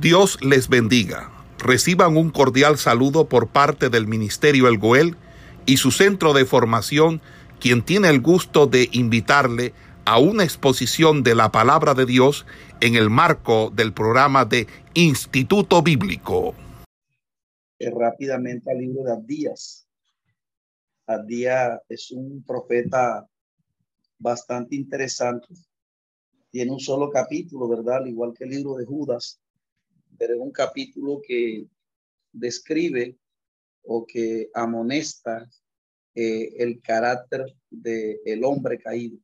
Dios les bendiga. Reciban un cordial saludo por parte del Ministerio El Goel y su centro de formación, quien tiene el gusto de invitarle a una exposición de la palabra de Dios en el marco del programa de Instituto Bíblico. Eh, rápidamente al libro de Abdías. Abdías es un profeta bastante interesante. Tiene un solo capítulo, ¿verdad? Al igual que el libro de Judas pero es un capítulo que describe o que amonesta eh, el carácter del el hombre caído.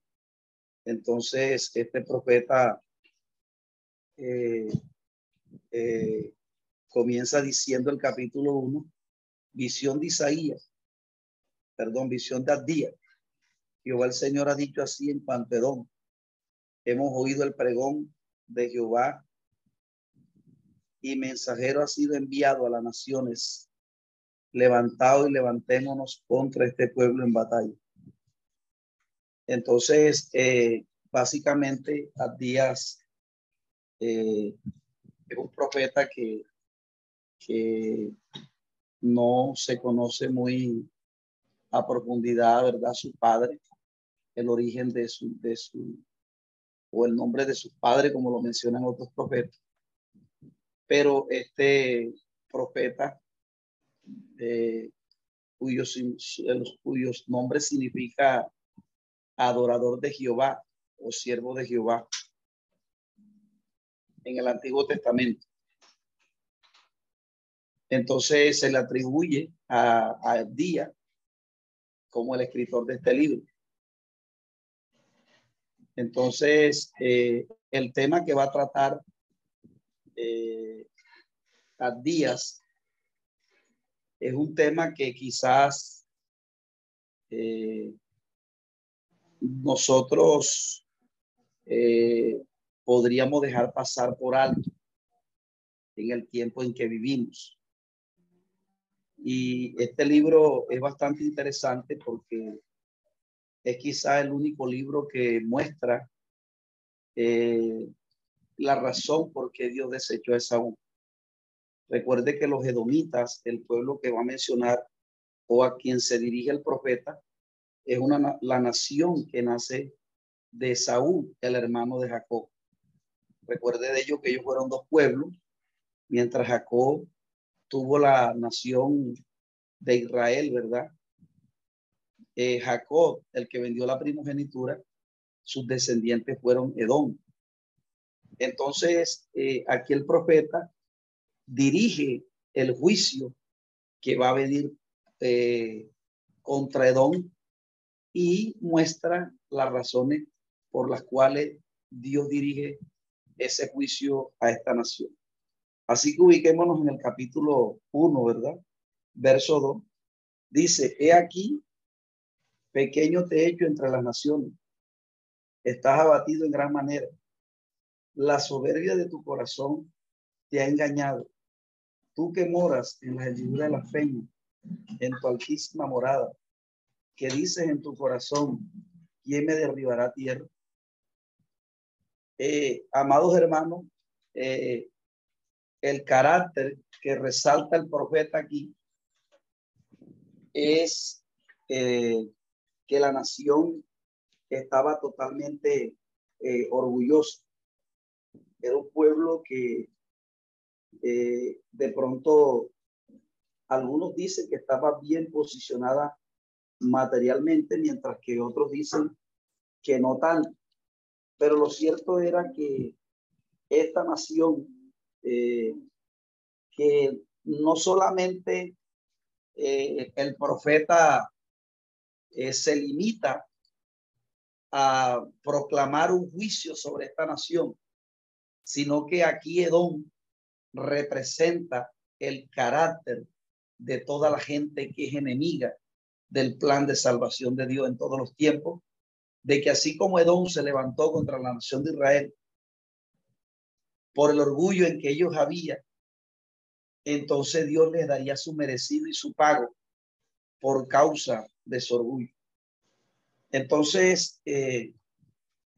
Entonces, este profeta eh, eh, comienza diciendo el capítulo 1, visión de Isaías, perdón, visión de Adías. Jehová el Señor ha dicho así en Pantedón. Hemos oído el pregón de Jehová y mensajero ha sido enviado a las naciones. Levantado y levantémonos contra este pueblo en batalla. Entonces, eh, básicamente, Abdías eh, es un profeta que, que no se conoce muy a profundidad, ¿verdad? Su padre, el origen de su, de su, o el nombre de su padre, como lo mencionan otros profetas pero este profeta, eh, cuyos, cuyos nombres significa adorador de Jehová o siervo de Jehová en el Antiguo Testamento. Entonces se le atribuye a, a Día como el escritor de este libro. Entonces, eh, el tema que va a tratar eh, días es un tema que quizás eh, nosotros eh, podríamos dejar pasar por alto en el tiempo en que vivimos. Y este libro es bastante interesante porque es quizá el único libro que muestra eh, la razón por qué Dios desechó a Esaú. Recuerde que los edomitas, el pueblo que va a mencionar o a quien se dirige el profeta, es una, la nación que nace de Esaú, el hermano de Jacob. Recuerde de ello que ellos fueron dos pueblos, mientras Jacob tuvo la nación de Israel, ¿verdad? Eh, Jacob, el que vendió la primogenitura, sus descendientes fueron Edom. Entonces, eh, aquí el profeta dirige el juicio que va a venir eh, contra Edom y muestra las razones por las cuales Dios dirige ese juicio a esta nación. Así que ubiquémonos en el capítulo 1, ¿verdad? Verso 2. Dice, he aquí, pequeño te he hecho entre las naciones. Estás abatido en gran manera la soberbia de tu corazón te ha engañado. Tú que moras en la llanura de la peña, en tu altísima morada, que dices en tu corazón, ¿quién me derribará tierra? Eh, amados hermanos, eh, el carácter que resalta el profeta aquí es eh, que la nación estaba totalmente orgullosa era un pueblo que eh, de pronto algunos dicen que estaba bien posicionada materialmente, mientras que otros dicen que no tanto. Pero lo cierto era que esta nación, eh, que no solamente eh, el profeta se limita a proclamar un juicio sobre esta nación, sino que aquí Edom representa el carácter de toda la gente que es enemiga del plan de salvación de Dios en todos los tiempos, de que así como Edom se levantó contra la nación de Israel por el orgullo en que ellos habían, entonces Dios les daría su merecido y su pago por causa de su orgullo. Entonces, eh,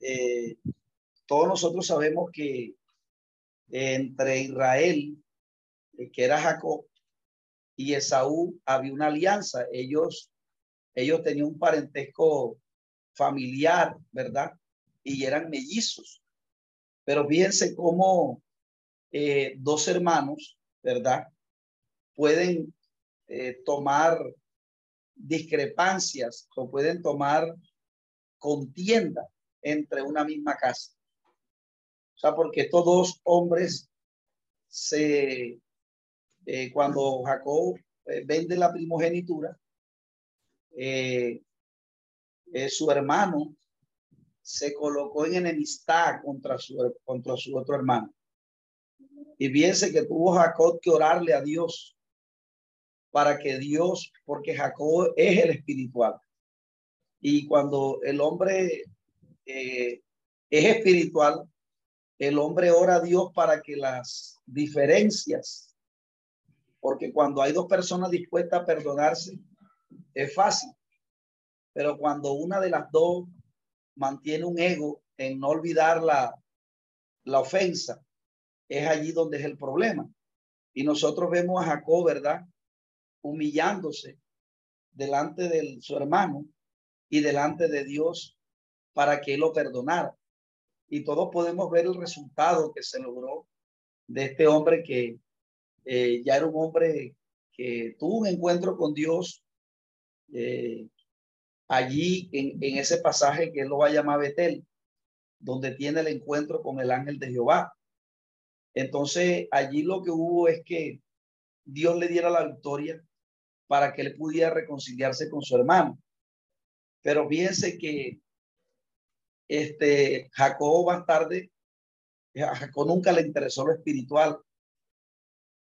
eh, todos nosotros sabemos que entre Israel, eh, que era Jacob, y Esaú había una alianza. Ellos, ellos tenían un parentesco familiar, ¿verdad? Y eran mellizos. Pero fíjense cómo eh, dos hermanos, ¿verdad? Pueden eh, tomar discrepancias o pueden tomar contienda entre una misma casa. O sea, porque estos dos hombres se, eh, cuando Jacob vende la primogenitura, su hermano se colocó en enemistad contra su, contra su otro hermano. Y piense que tuvo Jacob que orarle a Dios para que Dios, porque Jacob es el espiritual. Y cuando el hombre eh, es espiritual, el hombre ora a Dios para que las diferencias, porque cuando hay dos personas dispuestas a perdonarse, es fácil. Pero cuando una de las dos mantiene un ego en no olvidar la, la ofensa, es allí donde es el problema. Y nosotros vemos a Jacob, ¿verdad? Humillándose delante de su hermano y delante de Dios para que lo perdonara. Y todos podemos ver el resultado que se logró de este hombre que eh, ya era un hombre que tuvo un encuentro con Dios eh, allí en, en ese pasaje que él lo va a llamar Betel, donde tiene el encuentro con el ángel de Jehová. Entonces allí lo que hubo es que Dios le diera la victoria para que él pudiera reconciliarse con su hermano. Pero fíjense que este Jacob más tarde, a Jacob nunca le interesó lo espiritual.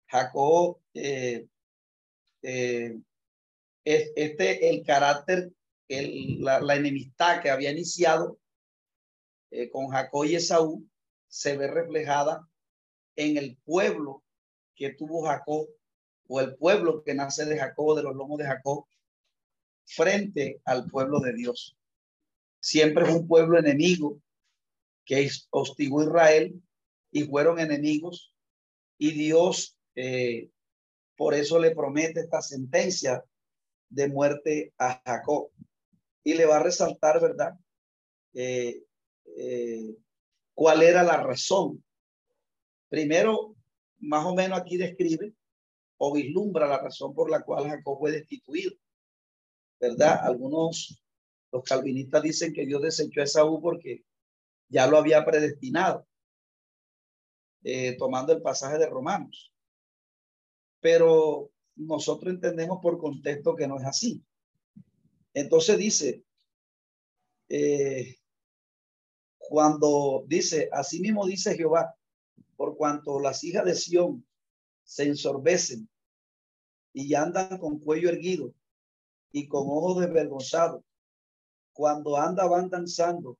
Jacob, eh, eh, este, el carácter la, enemistad que había iniciado eh, con Jacob y Esaú se ve reflejada en el pueblo que tuvo Jacob o el pueblo que nace de Jacob, de los lomos de Jacob, frente al pueblo de Dios. Siempre es un pueblo enemigo que hostigó Israel y fueron enemigos y Dios eh, por eso le promete esta sentencia de muerte a Jacob y le va a resaltar, ¿verdad? Eh, eh, ¿Cuál era la razón? Primero, más o menos aquí describe o vislumbra la razón por la cual Jacob fue destituido, ¿verdad? Algunos, los calvinistas dicen que Dios desechó a Esaú porque ya lo había predestinado, eh, tomando el pasaje de Romanos. Pero nosotros entendemos por contexto que no es así. Entonces dice, eh, cuando dice, así mismo dice Jehová, por cuanto las hijas de Sión se ensorbecen y andan con cuello erguido y con ojos desvergonzados, cuando anda van danzando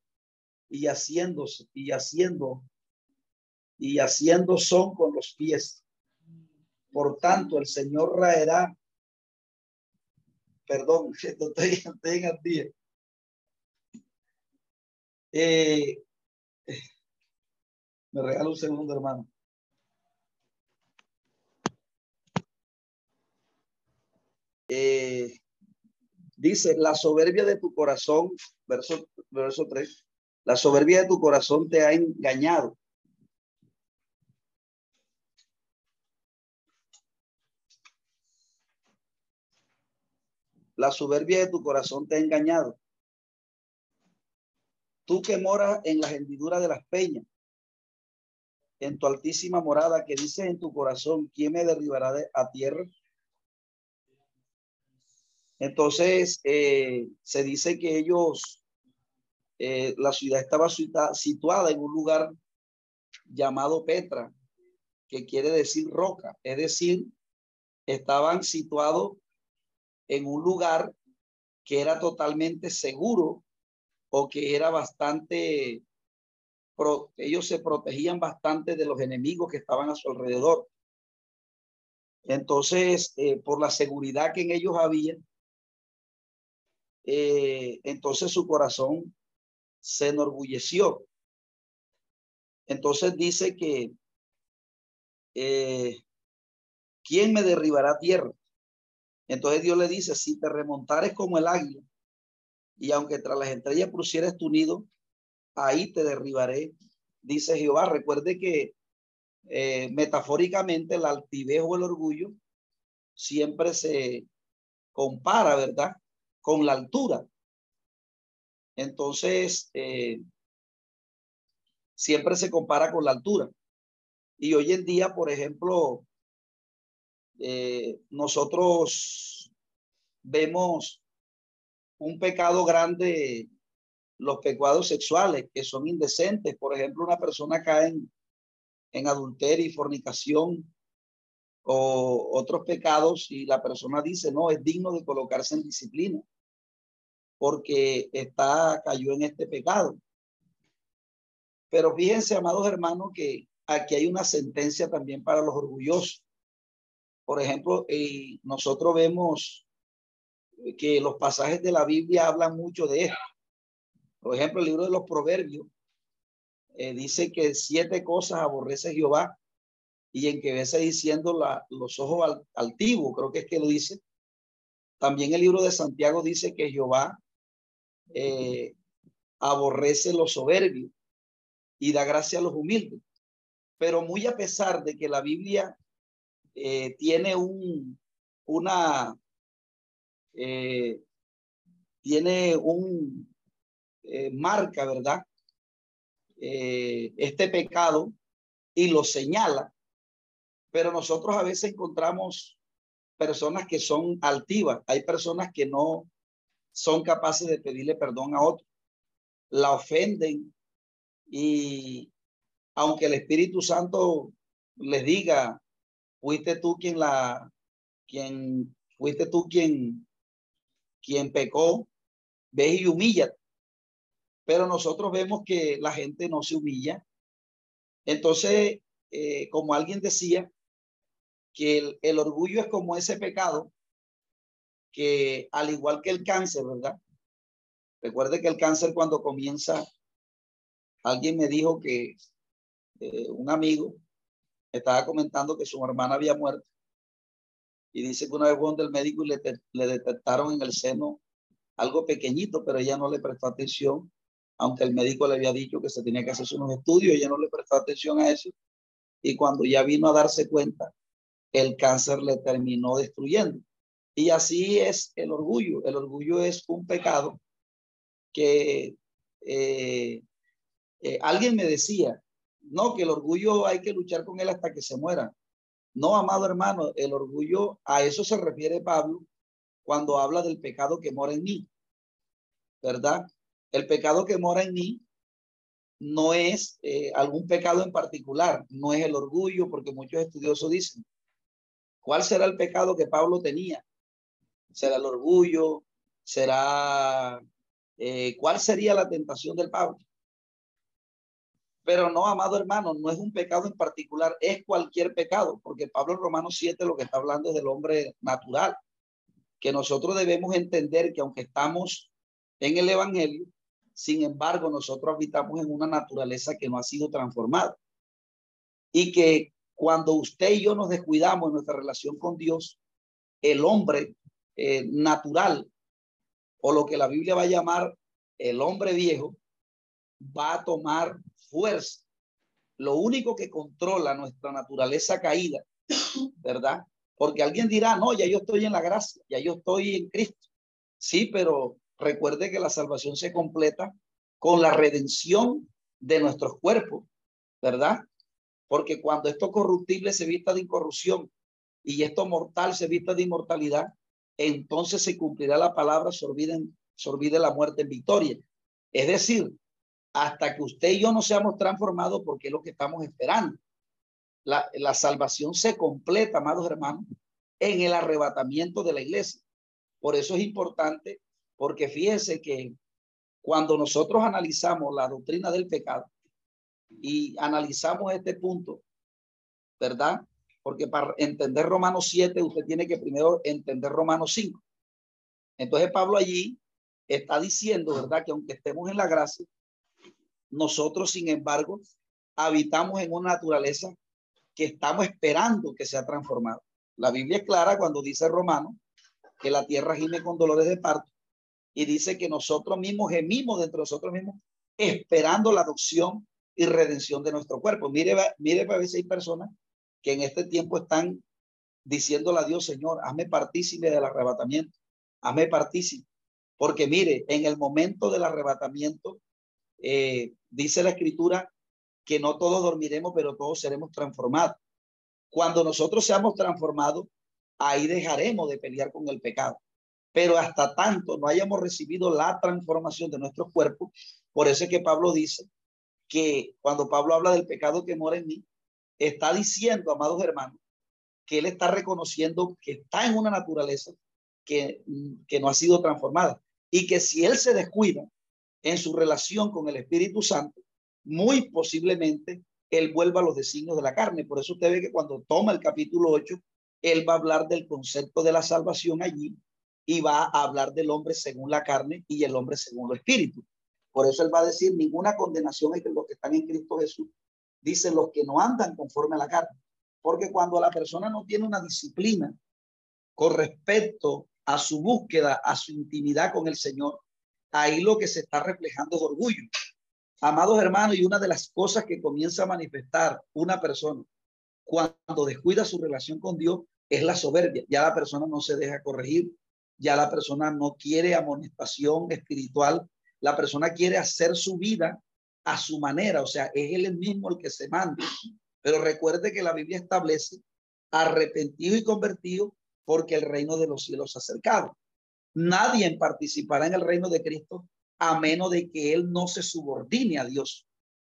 y haciéndose y haciendo y haciendo son con los pies. Por tanto, el Señor raerá perdón, estoy, estoy en día. Eh, me regalo un segundo, hermano. Eh, dice, la soberbia de tu corazón, verso, verso 3, la soberbia de tu corazón te ha engañado La soberbia de tu corazón te ha engañado. Tú que moras en las hendiduras de las peñas, en tu altísima morada, que dices en tu corazón, ¿quién me derribará a tierra? Entonces, eh, se dice que ellos, eh, la ciudad estaba situada en un lugar llamado Petra, que quiere decir roca, es decir, estaban situados en un lugar que era totalmente seguro o que era bastante, ellos se protegían bastante de los enemigos que estaban a su alrededor. Entonces, eh, por la seguridad que en ellos había, eh, entonces su corazón se enorgulleció. Entonces dice que eh, ¿quién me derribará tierra? Entonces Dios le dice, si te remontares como el águila, y aunque tras las estrellas pusieres tu nido, ahí te derribaré, dice Jehová. Recuerde que eh, metafóricamente el altivez o el orgullo siempre se compara, ¿verdad? Con la altura. Entonces, eh, siempre se compara con la altura. Y hoy en día, por ejemplo, eh, nosotros vemos un pecado grande, los pecados sexuales que son indecentes. Por ejemplo, una persona cae en, en adulterio y fornicación o otros pecados y la persona dice, no, es digno de colocarse en disciplina porque está, cayó en este pecado. Pero fíjense, amados hermanos, que aquí hay una sentencia también para los orgullosos. Por ejemplo, eh, nosotros vemos que los pasajes de la Biblia hablan mucho de esto. Por ejemplo, el libro de los Proverbios eh, dice que siete cosas aborrece Jehová y en que vese diciendo la, los ojos altivos, creo que es que lo dice. También el libro de Santiago dice que Jehová eh, aborrece los soberbios y da gracia a los humildes. Pero muy a pesar de que la Biblia eh, tiene un, una, eh, tiene un marca, ¿verdad? este pecado y lo señala, pero nosotros a veces encontramos personas que son altivas, hay personas que no son capaces de pedirle perdón a otro, la ofenden y aunque el Espíritu Santo les diga, fuiste tú quien la, quien, fuiste tú quien, quien pecó, ve y humilla. Pero nosotros vemos que la gente no se humilla. Entonces, eh, como alguien decía, que el, el orgullo es como ese pecado que al igual que el cáncer, ¿verdad? Recuerde que el cáncer cuando comienza, alguien me dijo que eh, un amigo estaba comentando que su hermana había muerto y dice que una vez fue donde el médico y le, le detectaron en el seno algo pequeñito, pero ella no le prestó atención, aunque el médico le había dicho que se tenía que hacer unos estudios, ella no le prestó atención a eso. Y cuando ya vino a darse cuenta, el cáncer le terminó destruyendo. Y así es el orgullo. El orgullo es un pecado que eh, eh, alguien me decía, no, que el orgullo hay que luchar con él hasta que se muera. No, amado hermano, el orgullo, a eso se refiere Pablo cuando habla del pecado que mora en mí, ¿verdad? El pecado que mora en mí no es eh, algún pecado en particular, no es el orgullo, porque muchos estudiosos dicen, ¿cuál será el pecado que Pablo tenía? Será el orgullo, será eh, cuál sería la tentación del Pablo. Pero no, amado hermano, no es un pecado en particular, es cualquier pecado, porque Pablo en Romanos 7 lo que está hablando es del hombre natural, que nosotros debemos entender que aunque estamos en el Evangelio, sin embargo, nosotros habitamos en una naturaleza que no ha sido transformada. Y que cuando usted y yo nos descuidamos en nuestra relación con Dios, el hombre eh, natural o lo que la Biblia va a llamar el hombre viejo va a tomar fuerza. Lo único que controla nuestra naturaleza caída, ¿verdad? Porque alguien dirá, no, ya yo estoy en la gracia, ya yo estoy en Cristo. Sí, pero recuerde que la salvación se completa con la redención de nuestros cuerpos, ¿verdad? Porque cuando esto corruptible se vista de incorrupción y esto mortal se vista de inmortalidad, entonces se cumplirá la palabra, se olvide, la muerte en victoria. Es decir, hasta que usted y yo no seamos transformados, porque es lo que estamos esperando. La, la salvación se completa, amados hermanos, en el arrebatamiento de la iglesia. Por eso es importante, porque fíjense que cuando nosotros analizamos la doctrina del pecado y analizamos este punto, ¿verdad? Porque para entender Romanos 7 usted tiene que primero entender Romanos 5. Entonces Pablo allí está diciendo, ¿verdad? Que aunque estemos en la gracia, nosotros sin embargo habitamos en una naturaleza que estamos esperando que sea transformado. La Biblia es clara cuando dice Romano que la tierra gime con dolores de parto y dice que nosotros mismos gemimos dentro de nosotros mismos esperando la adopción y redención de nuestro cuerpo. Mire, mire, a veces hay personas que en este tiempo están diciéndole a Dios, Señor, hazme partícipe del arrebatamiento, hazme partícipe. Porque mire, en el momento del arrebatamiento, eh, dice la escritura que no todos dormiremos, pero todos seremos transformados. Cuando nosotros seamos transformados, ahí dejaremos de pelear con el pecado. Pero hasta tanto no hayamos recibido la transformación de nuestro cuerpo, por eso es que Pablo dice que cuando Pablo habla del pecado que mora en mí, está diciendo, amados hermanos, que él está reconociendo que está en una naturaleza que, que no ha sido transformada y que si él se descuida en su relación con el Espíritu Santo, muy posiblemente él vuelva a los designios de la carne. Por eso usted ve que cuando toma el capítulo 8, él va a hablar del concepto de la salvación allí y va a hablar del hombre según la carne y el hombre según el espíritu. Por eso él va a decir, ninguna condenación entre los que están en Cristo Jesús. Dice los que no andan conforme a la carne. Porque cuando la persona no tiene una disciplina con respecto a su búsqueda, a su intimidad con el Señor, ahí lo que se está reflejando es orgullo. Amados hermanos, y una de las cosas que comienza a manifestar una persona cuando descuida su relación con Dios es la soberbia. Ya la persona no se deja corregir, ya la persona no quiere amonestación espiritual, la persona quiere hacer su vida a su manera, o sea, es él mismo el que se manda. Pero recuerde que la Biblia establece arrepentido y convertido porque el reino de los cielos ha acercado. Nadie participará en el reino de Cristo a menos de que él no se subordine a Dios,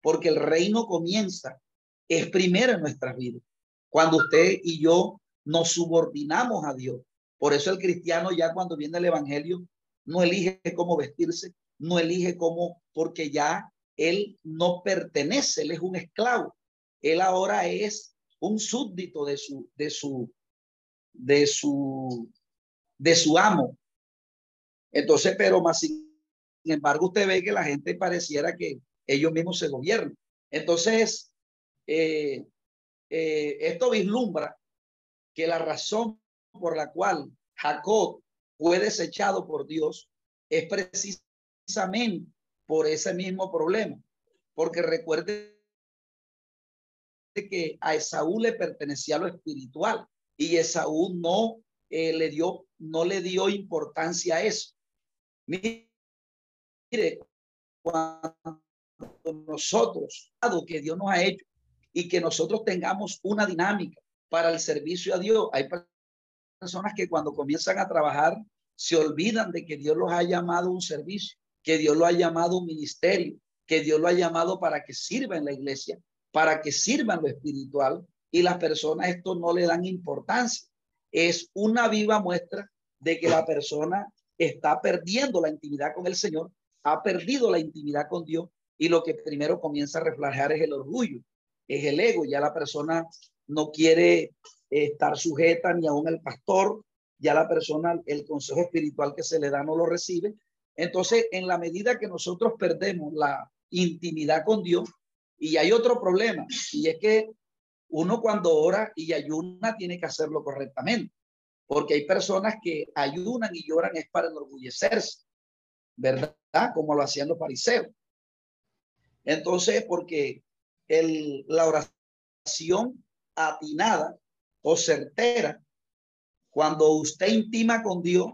porque el reino comienza, es primero en nuestras vidas. Cuando usted y yo nos subordinamos a Dios. Por eso el cristiano ya cuando viene el evangelio no elige cómo vestirse, no elige cómo, porque ya él no pertenece, él es un esclavo. Él ahora es un súbdito de su, de su, de su, de su amo. Entonces, pero más sin embargo, usted ve que la gente pareciera que ellos mismos se gobiernan. Entonces, eh, eh, esto vislumbra que la razón por la cual Jacob fue desechado por Dios es precisamente por ese mismo problema. Porque recuerde que a Esaú le pertenecía lo espiritual y Esaú no eh, le dio no le dio importancia a eso. Mire, cuando nosotros, que Dios nos ha hecho y que nosotros tengamos una dinámica para el servicio a Dios, hay personas que cuando comienzan a trabajar se olvidan de que Dios los ha llamado un servicio, que Dios lo ha llamado un ministerio, que Dios lo ha llamado para que sirva en la iglesia, para que sirva en lo espiritual y las personas esto no le dan importancia. Es una viva muestra de que la persona está perdiendo la intimidad con el Señor ha perdido la intimidad con Dios y lo que primero comienza a reflejar es el orgullo, es el ego. Ya la persona no quiere estar sujeta ni aún el pastor, ya la persona, el consejo espiritual que se le da no lo recibe. Entonces, en la medida que nosotros perdemos la intimidad con Dios, y hay otro problema, y es que uno cuando ora y ayuna tiene que hacerlo correctamente, porque hay personas que ayunan y lloran es para enorgullecerse. ¿verdad? Como lo hacían los fariseos. Entonces, porque la oración atinada o certera, cuando usted intima con Dios,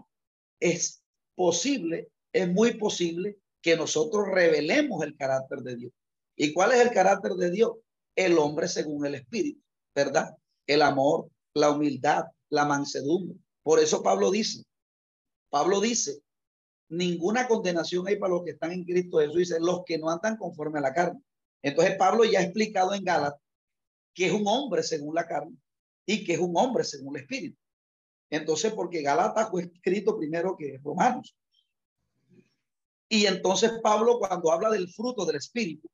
es posible, es muy posible que nosotros revelemos el carácter de Dios. ¿Y cuál es el carácter de Dios? El hombre según el Espíritu, ¿verdad? El amor, la humildad, la mansedumbre. Por eso Pablo dice, Pablo dice, ninguna condenación hay para los que están en Cristo Jesús. Dice, los que no andan conforme a la carne. Entonces Pablo ya ha explicado en Gálatas que es un hombre según la carne y que es un hombre según el Espíritu. Entonces, porque Gálatas fue escrito primero que Romanos. Y entonces Pablo, cuando habla del fruto del Espíritu,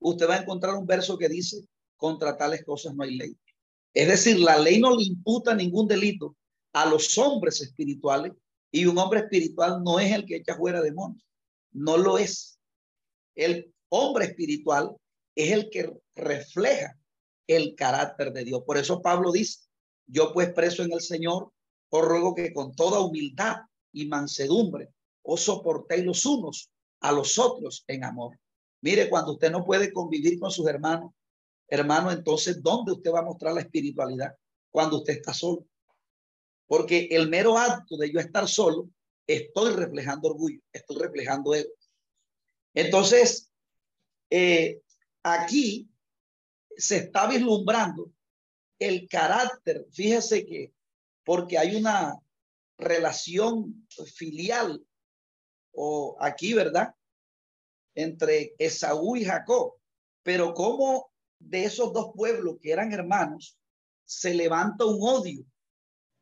usted va a encontrar un verso que dice, contra tales cosas no hay ley. Es decir, la ley no le imputa ningún delito a los hombres espirituales y un hombre espiritual no es el que echa fuera demonios, no lo es. El hombre espiritual es el que refleja el carácter de Dios. Por eso Pablo dice, yo pues preso en el Señor, os ruego que con toda humildad y mansedumbre os soportéis los unos a los otros en amor. Mire, cuando usted no puede convivir con sus hermanos, hermano, entonces, ¿dónde usted va a mostrar la espiritualidad? Cuando usted está solo. Porque el mero acto de yo estar solo, estoy reflejando orgullo, estoy reflejando ego. Entonces, eh, aquí se está vislumbrando el carácter. Fíjese que porque hay una relación filial o aquí, ¿verdad? Entre Esaú y Jacob. Pero como de esos dos pueblos que eran hermanos, se levanta un odio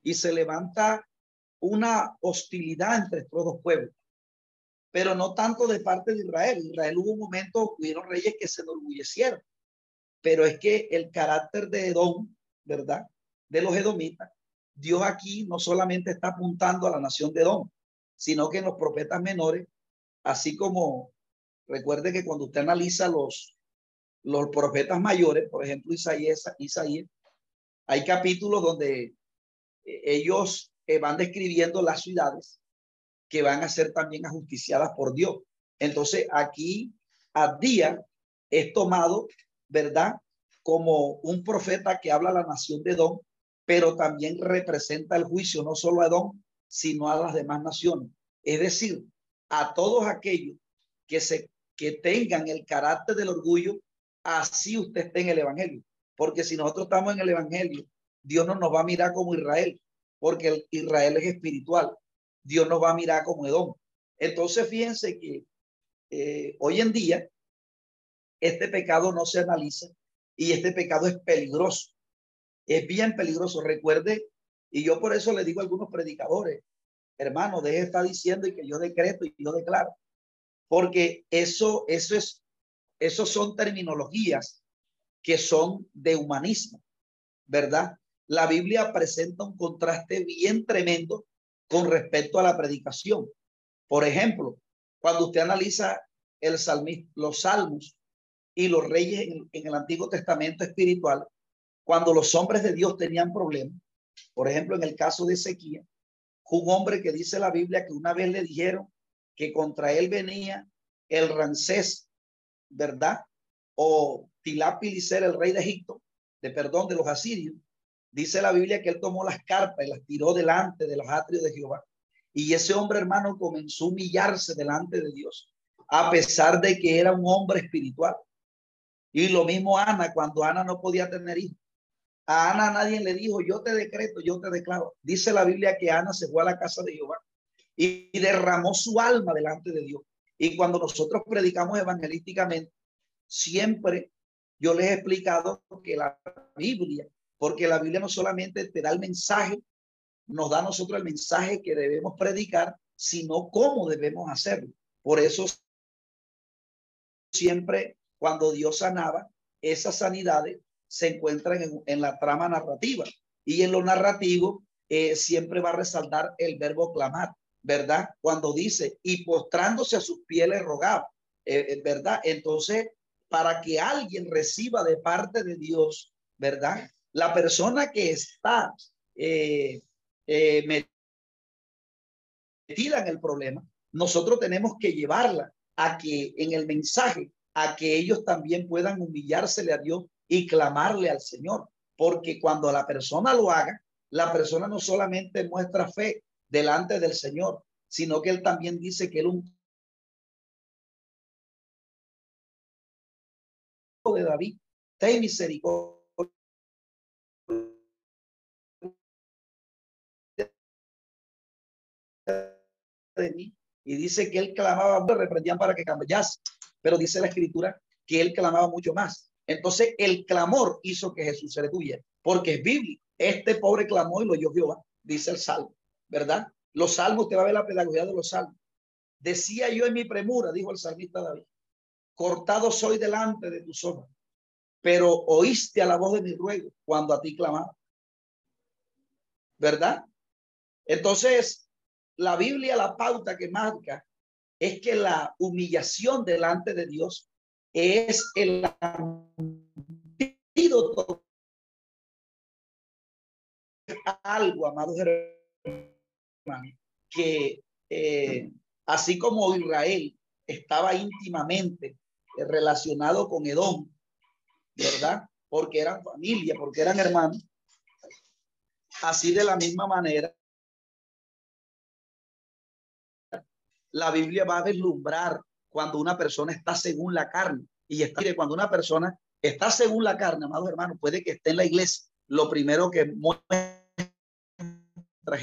y se levanta una hostilidad entre estos dos pueblos. Pero no tanto de parte de Israel. Israel hubo un momento, hubieron reyes que se enorgullecieron. Pero es que el carácter de Edom, ¿verdad? De los edomitas, Dios aquí no solamente está apuntando a la nación de Edom, sino que en los profetas menores, así como recuerde que cuando usted analiza los, los profetas mayores, por ejemplo Isaías, Isaías, hay capítulos donde eh, ellos eh, van describiendo las ciudades que van a ser también ajusticiadas por Dios. Entonces aquí día es tomado, ¿verdad? Como un profeta que habla a la nación de Edom, pero también representa el juicio no solo a Edom, sino a las demás naciones. Es decir, a todos aquellos que, se, que tengan el carácter del orgullo, así usted esté en el Evangelio. Porque si nosotros estamos en el Evangelio, Dios no nos va a mirar como Israel, porque el Israel es espiritual. Dios nos va a mirar como Edom. Entonces, fíjense que eh, hoy en día este pecado no se analiza y este pecado es peligroso es bien peligroso. Recuerde, y yo por eso le digo a algunos predicadores, hermano, deje de estar diciendo y que yo decreto y yo declaro, porque eso, eso es, eso son terminologías que son de humanismo, ¿verdad? La Biblia presenta un contraste bien tremendo con respecto a la predicación. Por ejemplo, cuando usted analiza el los salmos y los reyes en el Antiguo Testamento espiritual, cuando los hombres de Dios tenían problemas, por ejemplo, en el caso de Ezequiel, un hombre que dice la Biblia que una vez le dijeron que contra él venía el Rancés, ¿verdad? O Tilapilicer, el rey de Egipto, de perdón, de los asirios. Dice la Biblia que él tomó las carpas y las tiró delante de los atrios de Jehová. Y ese hombre, hermano, comenzó a humillarse delante de Dios, a pesar de que era un hombre espiritual. Y lo mismo Ana, cuando Ana no podía tener hijos. A Ana nadie le dijo, yo te decreto, yo te declaro. Dice la Biblia que Ana se fue a la casa de Jehová y, derramó su alma delante de Dios. Y cuando nosotros predicamos evangelísticamente, siempre yo les he explicado que la Biblia, porque la Biblia no solamente te da el mensaje, nos da a nosotros el mensaje que debemos predicar, sino cómo debemos hacerlo. Por eso siempre cuando Dios sanaba, esas sanidades se encuentran en, la trama narrativa. Y en lo narrativo eh, siempre va a resaltar el verbo clamar, ¿verdad? Cuando dice, y postrándose a sus pieles rogaba, eh, eh, ¿verdad? Entonces, para que alguien reciba de parte de Dios, ¿verdad? La persona que está metida en el problema, nosotros tenemos que llevarla a que en el mensaje, a que ellos también puedan humillársele a Dios y clamarle al Señor, porque cuando la persona lo haga, la persona no solamente muestra fe delante del Señor, sino que él también dice que él un de David, ten misericordia de mí. Y dice que él clamaba, reprendían para que cambiase, pero dice la escritura que él clamaba mucho más. Entonces el clamor hizo que Jesús se detuviera, porque es bíblico. Este pobre clamó y lo oyó Jehová, dice el salmo, ¿verdad? Los salmos, te va a ver la pedagogía de los salmos. Decía yo en mi premura, dijo el salmista David, cortado soy delante de tus ojos, pero oíste a la voz de mi ruego cuando a ti clamaba. ¿Verdad? Entonces, la Biblia, la pauta que marca es que la humillación delante de Dios es el antídoto algo, amados hermanos, que eh, así como Israel estaba íntimamente relacionado con Edom, ¿verdad? Porque eran familia, porque eran hermanos. Así de la misma manera, la Biblia va a deslumbrar cuando una persona está según la carne. Y está, cuando una persona está según la carne, amados hermanos, puede que esté en la iglesia. Lo primero que muestra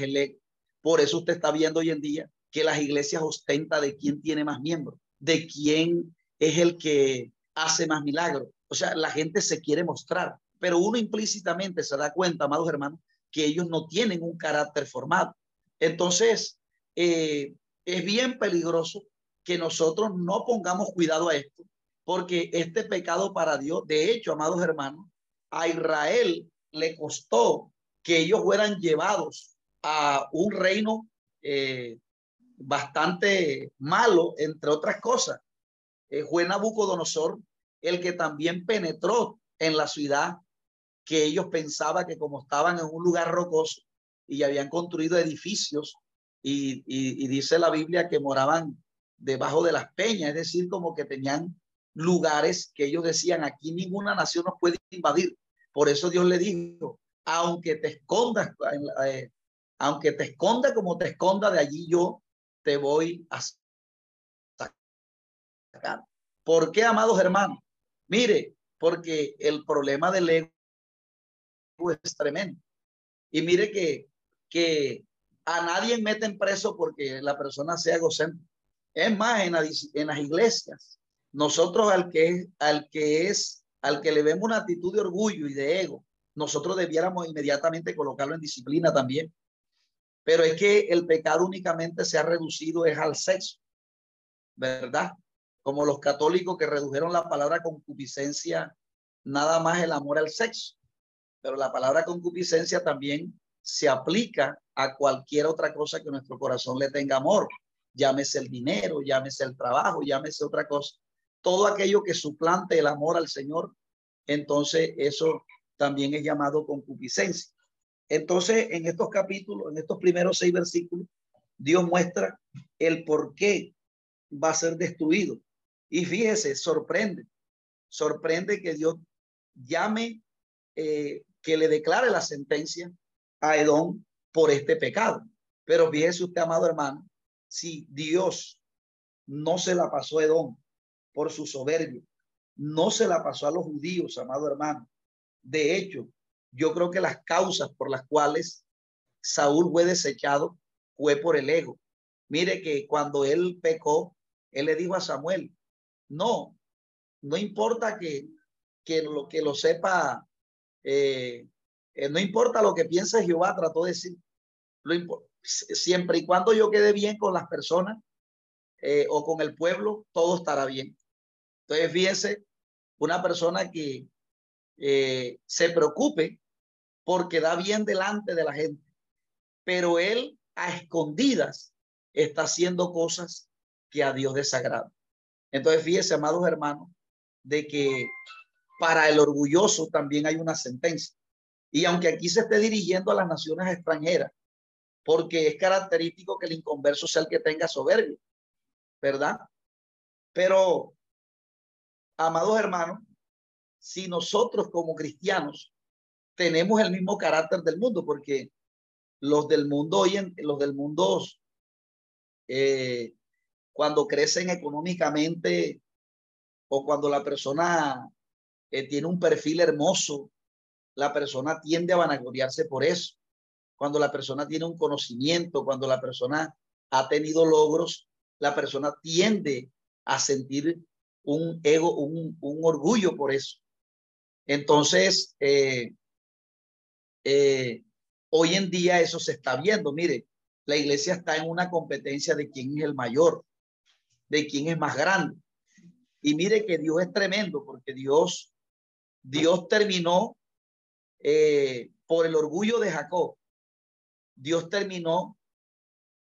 el ego. Por eso usted está viendo hoy en día que las iglesias ostenta de quién tiene más miembros, de quién es el que hace más milagros. O sea, la gente se quiere mostrar, pero uno implícitamente se da cuenta, amados hermanos, que ellos no tienen un carácter formado. Entonces, eh, es bien peligroso que nosotros no pongamos cuidado a esto, porque este pecado para Dios, de hecho, amados hermanos, a Israel le costó que ellos fueran llevados a un reino eh, bastante malo, entre otras cosas. Eh, fue Nabucodonosor el que también penetró en la ciudad que ellos pensaban que como estaban en un lugar rocoso y habían construido edificios y, y, dice la Biblia que moraban debajo de las peñas, es decir, como que tenían lugares que ellos decían, aquí ninguna nación nos puede invadir. Por eso Dios le dijo, aunque te escondas, eh, aunque te esconda como te esconda de allí, yo te voy a sacar. ¿Por qué, amados hermanos? Mire, porque el problema del ego es tremendo. Y mire que, que a nadie meten preso porque la persona sea egocéntrica. Es más, en, las iglesias, nosotros al que, al que es, al que le vemos una actitud de orgullo y de ego, nosotros debiéramos inmediatamente colocarlo en disciplina también. Pero es que el pecado únicamente se ha reducido es al sexo, ¿verdad? Como los católicos que redujeron la palabra concupiscencia nada más el amor al sexo. Pero la palabra concupiscencia también se aplica a cualquier otra cosa que nuestro corazón le tenga amor. Llámese el dinero, llámese el trabajo, llámese otra cosa. Todo aquello que suplante el amor al Señor, entonces eso también es llamado concupiscencia. Entonces, en estos capítulos, en estos primeros seis versículos, Dios muestra el por qué va a ser destruido. Y fíjese, sorprende, sorprende que Dios llame, eh, que le declare la sentencia a Edom por este pecado. Pero fíjese usted, amado hermano, si Dios no se la pasó a Edom por su soberbia, no se la pasó a los judíos, amado hermano. De hecho, yo creo que las causas por las cuales Saúl fue desechado fue por el ego. Mire que cuando él pecó, él le dijo a Samuel, no, no importa que, que lo que lo sepa, eh, eh, no importa lo que piense Jehová, trató de decir, lo siempre y cuando yo quede bien con las personas eh, o con el pueblo, todo estará bien. Entonces, fíjense, una persona que se preocupe porque da bien delante de la gente, pero él a escondidas está haciendo cosas que a Dios desagrada. Entonces, fíjese, amados hermanos, de que para el orgulloso también hay una sentencia. Y aunque aquí se esté dirigiendo a las naciones extranjeras, porque es característico que el inconverso sea el que tenga soberbia, ¿verdad? Pero, amados hermanos, si nosotros como cristianos tenemos el mismo carácter del mundo, porque los del mundo hoy en los del mundo eh, cuando crecen económicamente o cuando la persona eh, tiene un perfil hermoso, la persona tiende a vanagloriarse por eso. Cuando la persona tiene un conocimiento, cuando la persona ha tenido logros, la persona tiende a sentir un ego, un, orgullo por eso. Entonces, eh, eh, hoy en día eso se está viendo. Mire, la iglesia está en una competencia de quién es el mayor, de quién es más grande. Y mire que Dios es tremendo porque Dios, Dios terminó eh, por el orgullo de Jacob. Dios terminó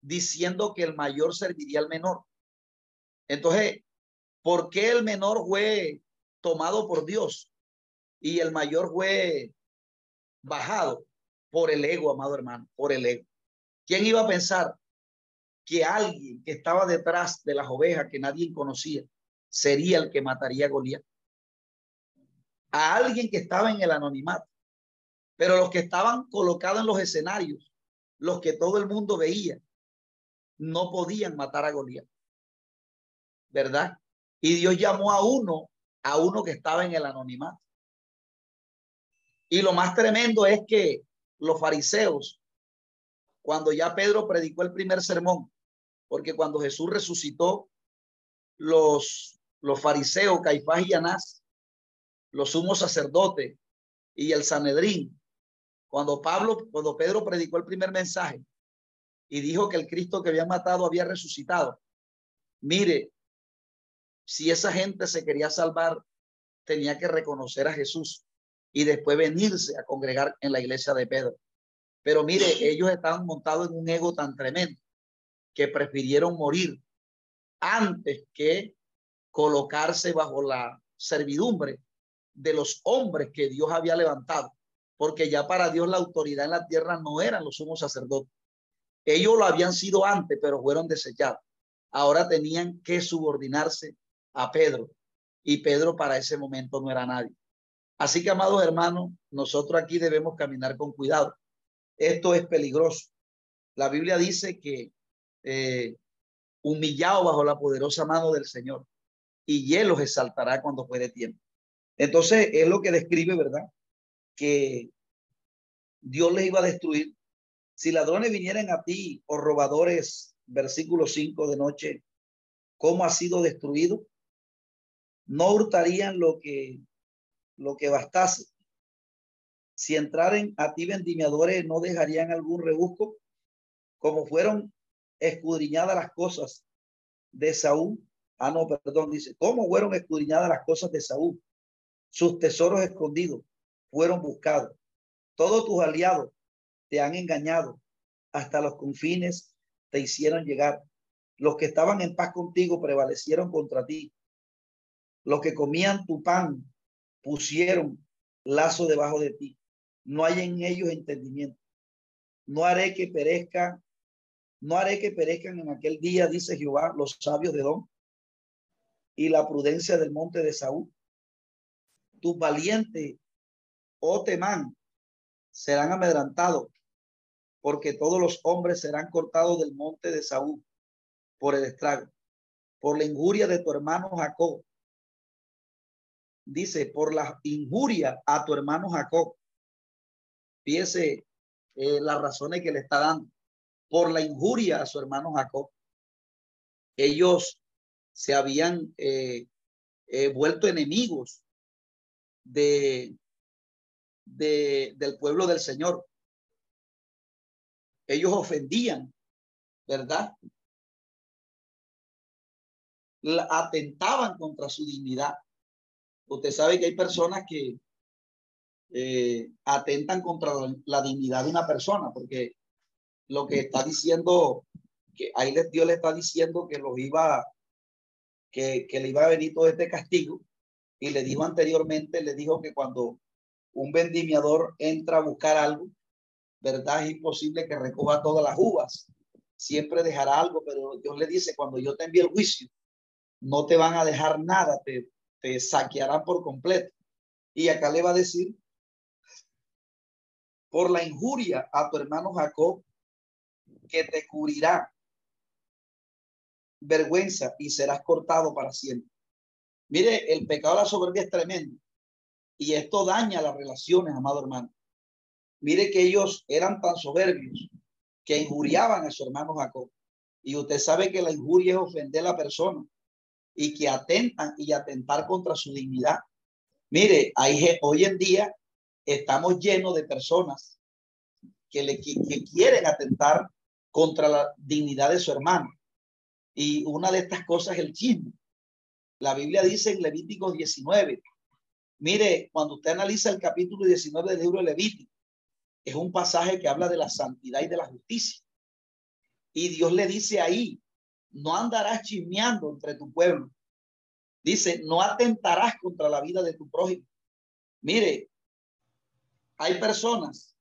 diciendo que el mayor serviría al menor. Entonces, ¿por qué el menor fue tomado por Dios y el mayor fue bajado, por el ego, amado hermano, por el ego. ¿Quién iba a pensar que alguien que estaba detrás de las ovejas que nadie conocía sería el que mataría a Goliat? A alguien que estaba en el anonimato. Pero los que estaban colocados en los escenarios, los que todo el mundo veía, no podían matar a Goliat. ¿Verdad? Y Dios llamó a uno, a uno que estaba en el anonimato. Y lo más tremendo es que los fariseos, cuando ya Pedro predicó el primer sermón, porque cuando Jesús resucitó, los, los fariseos, Caifás y Anás, los sumos sacerdotes y el Sanedrín, cuando Pablo, cuando Pedro predicó el primer mensaje y dijo que el Cristo que había matado había resucitado, mire, si esa gente se quería salvar, tenía que reconocer a Jesús y después venirse a congregar en la iglesia de Pedro. Pero mire, ellos estaban montados en un ego tan tremendo que prefirieron morir antes que colocarse bajo la servidumbre de los hombres que Dios había levantado, porque ya para Dios la autoridad en la tierra no eran los sumos sacerdotes. Ellos lo habían sido antes, pero fueron desechados. Ahora tenían que subordinarse a Pedro y Pedro para ese momento no era nadie. Así que, amados hermanos, nosotros aquí debemos caminar con cuidado. Esto es peligroso. La Biblia dice que eh, humillado bajo la poderosa mano del Señor y él los exaltará cuando fuere tiempo. Entonces, es lo que describe, ¿verdad? Que Dios les iba a destruir. Si ladrones vinieran a ti o robadores, versículo 5 de noche, ¿cómo ha sido destruido? No hurtarían lo que lo que bastase. Si entraren a ti vendimiadores, no dejarían algún rebusco, como fueron escudriñadas las cosas de Saúl. Ah, no, perdón, dice, ¿cómo fueron escudriñadas las cosas de Saúl? Sus tesoros escondidos fueron buscados. Todos tus aliados te han engañado. Hasta los confines te hicieron llegar. Los que estaban en paz contigo prevalecieron contra ti. Los que comían tu pan pusieron lazo debajo de ti. No hay en ellos entendimiento. No haré que perezca, no haré que perezcan en aquel día, dice Jehová, los sabios de Don y la prudencia del monte de Saúl. Tus valientes, oh Temán, serán amedrantados, porque todos los hombres serán cortados del monte de Saúl por el estrago, por la injuria de tu hermano Jacob, dice, por la injuria a tu hermano Jacob. Fíjese eh, las razones que le está dando. Por la injuria a su hermano Jacob. Ellos se habían eh, eh, vuelto enemigos de, de, del pueblo del Señor. Ellos ofendían, ¿verdad? atentaban contra su dignidad. Usted sabe que hay personas que eh, atentan contra la, dignidad de una persona, porque lo que está diciendo, que ahí Dios le está diciendo que los iba, que, que le iba a venir todo este castigo, y le dijo anteriormente, le dijo que cuando un vendimiador entra a buscar algo, ¿verdad? Es imposible que recoja todas las uvas, siempre dejará algo, pero Dios le dice, cuando yo te envíe el juicio, no te van a dejar nada, te, te saquearán por completo. Y acá le va a decir, por la injuria a tu hermano Jacob, que te cubrirá vergüenza y serás cortado para siempre. Mire, el pecado de la soberbia es tremendo y esto daña las relaciones, amado hermano. Mire que ellos eran tan soberbios que injuriaban a su hermano Jacob. Y usted sabe que la injuria es ofender a la persona y que atentan y atentar contra su dignidad. Mire, hay, hoy en día estamos llenos de personas que, le, que quieren atentar contra la dignidad de su hermano. Y una de estas cosas es el chisme. La Biblia dice en Levítico 19, mire, cuando usted analiza el capítulo 19 del libro de Levítico, es un pasaje que habla de la santidad y de la justicia. Y Dios le dice ahí, no andarás chismeando entre tu pueblo. Dice, no atentarás contra la vida de tu prójimo. Mire, hay personas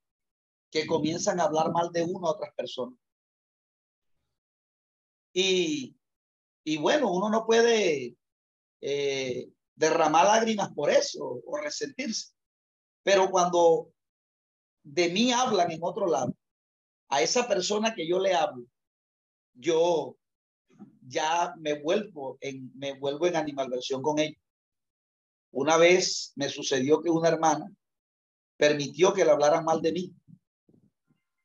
que comienzan a hablar mal de uno a otras personas. Y, y bueno, uno no puede eh, derramar lágrimas por eso o resentirse. Pero cuando de mí hablan en otro lado, a esa persona que yo le hablo, yo ya me vuelvo en, me vuelvo en animalversión con ella. Una vez me sucedió que una hermana permitió que le hablaran mal de mí.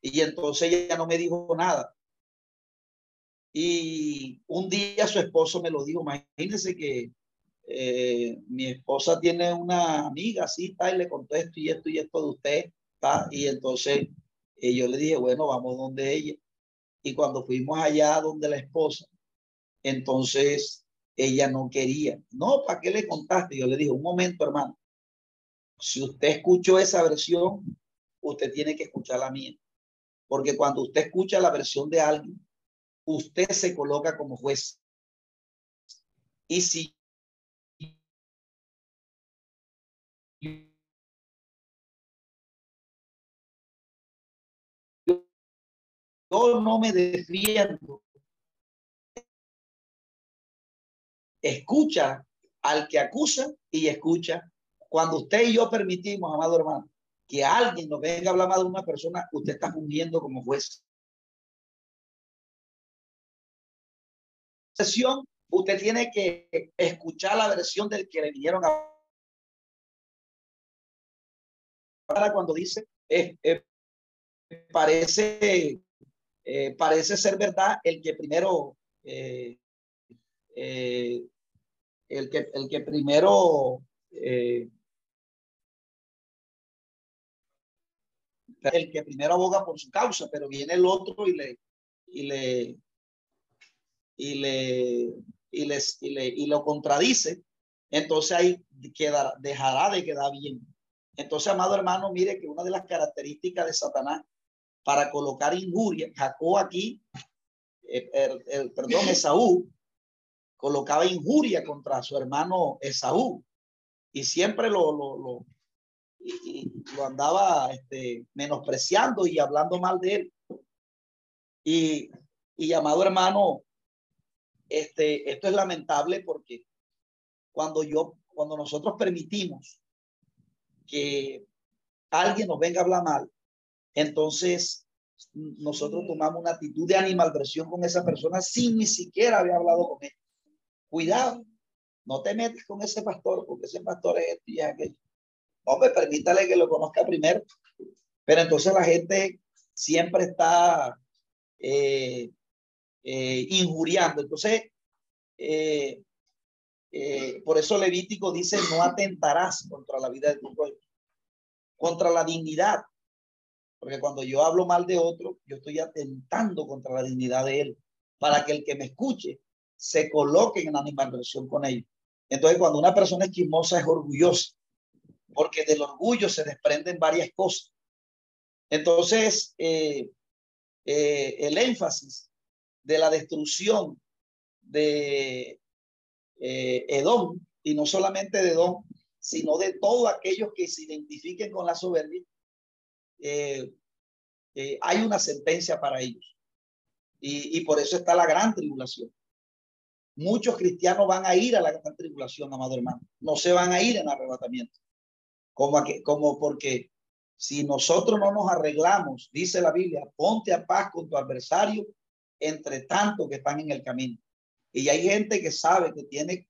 Y entonces ella no me dijo nada. Y un día su esposo me lo dijo, imagínense que eh, mi esposa tiene una amiga así, está, y le contó esto y esto y esto de usted, está, y entonces eh, yo le dije, bueno, vamos donde ella. Y cuando fuimos allá donde la esposa, entonces ella no quería. No, ¿para qué le contaste? Yo le dije, un momento, hermano. Si usted escuchó esa versión, usted tiene que escuchar la mía. Porque cuando usted escucha la versión de alguien, usted se coloca como juez. Y si yo no me defiendo, escucha al que acusa y escucha. Cuando usted y yo permitimos, amado hermano, que alguien nos venga a hablar de una persona, usted está fungiendo como juez. Sesión, usted tiene que escuchar la versión del que le vinieron a cuando dice eh, parece eh, parece ser verdad el que primero el que el que primero el que primero aboga por su causa, pero viene el otro y le y le y le y les y, le, y lo contradice, entonces ahí queda, dejará de quedar bien. Entonces, amado hermano, mire que una de las características de Satanás para colocar injuria, Jacob aquí, eh, el, perdón, Esaú, colocaba injuria contra su hermano Esaú y siempre lo, lo, lo, lo andaba este, menospreciando y hablando mal de él. Y, y amado hermano, este, esto es lamentable porque cuando yo, cuando nosotros permitimos que alguien nos venga a hablar mal, entonces nosotros tomamos una actitud de animalversión con esa persona sin ni siquiera haber hablado con él. Cuidado, no te metas con ese pastor porque ese pastor es este y aquello. Hombre, permítale que lo conozca primero. Pero entonces la gente siempre está eh, eh, injuriando. Entonces, eh, por eso Levítico dice, no atentarás contra la vida de tu pueblo, contra la dignidad. Porque cuando yo hablo mal de otro, yo estoy atentando contra la dignidad de él, para que el que me escuche se coloque en animadversión con ellos. Entonces, cuando una persona es chismosa, es orgullosa porque del orgullo se desprenden varias cosas. Entonces, eh, eh, el énfasis de la destrucción de eh, Edom, y no solamente de Edom, sino de todos aquellos que se identifiquen con la soberbia, hay una sentencia para ellos. Y, por eso está la gran tribulación. Muchos cristianos van a ir a la gran tribulación, amado hermano. No se van a ir en arrebatamiento como, como porque si nosotros no nos arreglamos, dice la Biblia, ponte a paz con tu adversario entre tanto que están en el camino. Y hay gente que sabe que tiene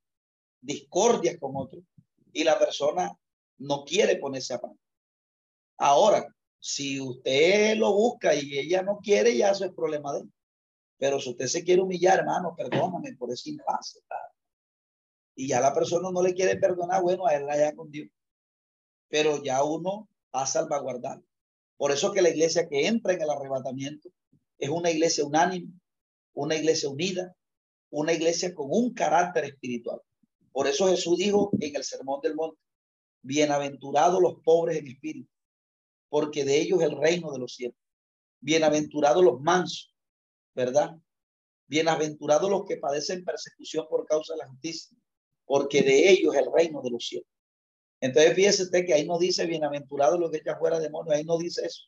discordias con otro y la persona no quiere ponerse a paz. Ahora, si usted lo busca y ella no quiere, ya eso es problema de él. Pero si usted se quiere humillar, hermano, perdóname por ese impasse. Y ya la persona no le quiere perdonar, bueno, a él allá con Dios pero ya uno va a salvaguardar. Por eso que la iglesia que entra en el arrebatamiento es una iglesia unánime, una iglesia unida, una iglesia con un carácter espiritual. Por eso Jesús dijo en el Sermón del Monte, bienaventurados los pobres en espíritu, porque de ellos el reino de los cielos. Bienaventurados los mansos, ¿verdad? Bienaventurados los que padecen persecución por causa de la justicia, porque de ellos el reino de los cielos. Entonces fíjese usted que ahí no dice bienaventurado lo que echa fuera demonios, ahí no dice eso.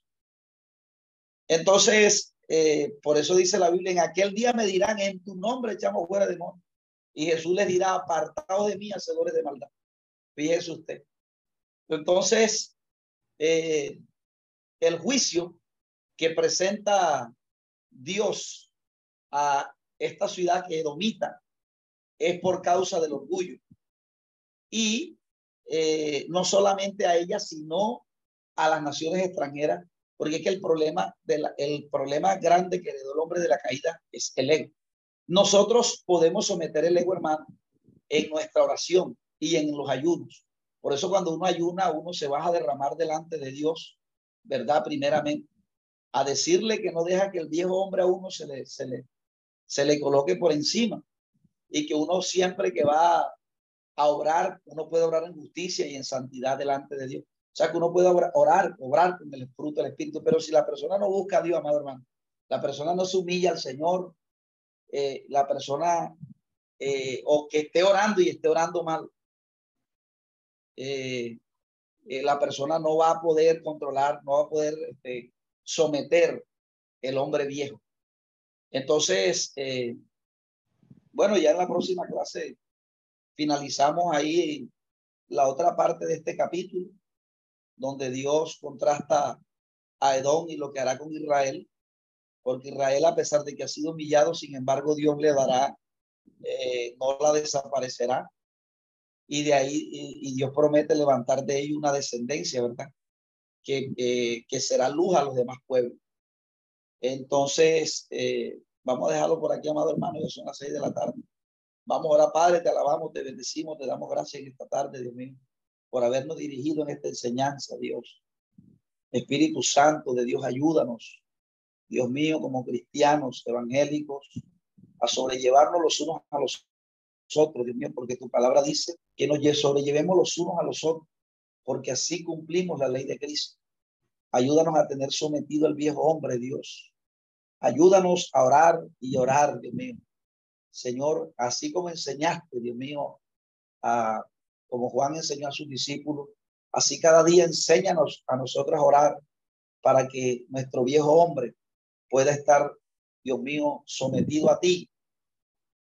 Entonces, eh, por eso dice la Biblia, en aquel día me dirán, en tu nombre echamos fuera demonios. Y Jesús les dirá, apartados de mí, hacedores de maldad. Fíjese usted. Entonces, eh, el juicio que presenta Dios a esta ciudad que domita es por causa del orgullo. Y eh, no solamente a ella, sino a las naciones extranjeras, porque es que el problema, de el problema grande que heredó el hombre de la caída es el ego. Nosotros podemos someter el ego, hermano, en nuestra oración y en los ayunos. Por eso cuando uno ayuna, uno se va a derramar delante de Dios, ¿verdad? Primeramente, a decirle que no deja que el viejo hombre a uno se le, se le, se le coloque por encima y que uno siempre que va a obrar, uno puede obrar en justicia y en santidad delante de Dios. O sea que uno puede orar, obrar con el fruto del Espíritu, pero si la persona no busca a Dios, amado hermano, la persona no se humilla al Señor, eh, la persona eh, o que esté orando y esté orando mal, eh, la persona no va a poder controlar, no va a poder este, someter el hombre viejo. Entonces, bueno, ya en la próxima clase finalizamos ahí la otra parte de este capítulo, donde Dios contrasta a Edom y lo que hará con Israel porque Israel, a pesar de que ha sido humillado, sin embargo, Dios le dará, eh, no la desaparecerá. Y de ahí, y, Dios promete levantar de ellos una descendencia, ¿verdad? Que, que será luz a los demás pueblos. Entonces, eh, vamos a dejarlo por aquí, amado hermano, ya son las seis de la tarde. Vamos ahora, Padre, te alabamos, te bendecimos, te damos gracias en esta tarde, Dios mío, por habernos dirigido en esta enseñanza, Dios. Espíritu Santo de Dios, ayúdanos Dios mío, como cristianos evangélicos, a sobrellevarnos los unos a los otros, Dios mío, porque tu palabra dice que nos sobrellevemos los unos a los otros, porque así cumplimos la ley de Cristo. Ayúdanos a tener sometido al viejo hombre, Dios. Ayúdanos a orar y orar, Dios mío. Señor, así como enseñaste, Dios mío, a, como Juan enseñó a sus discípulos, así cada día enséñanos a nosotros a orar para que nuestro viejo hombre pueda estar, Dios mío, sometido a ti,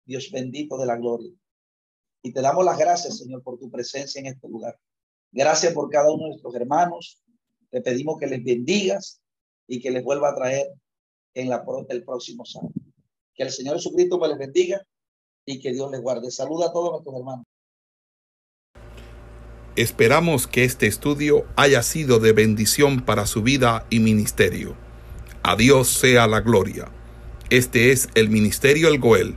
Dios bendito de la gloria. Y te damos las gracias, Señor, por tu presencia en este lugar. Gracias por cada uno de nuestros hermanos. Te pedimos que les bendigas y que les vuelva a traer en la, el próximo sábado. Que el Señor Jesucristo me les bendiga y que Dios les guarde. Saluda a todos nuestros hermanos. Esperamos que este estudio haya sido de bendición para su vida y ministerio. A Dios sea la gloria. Este es el Ministerio El Goel,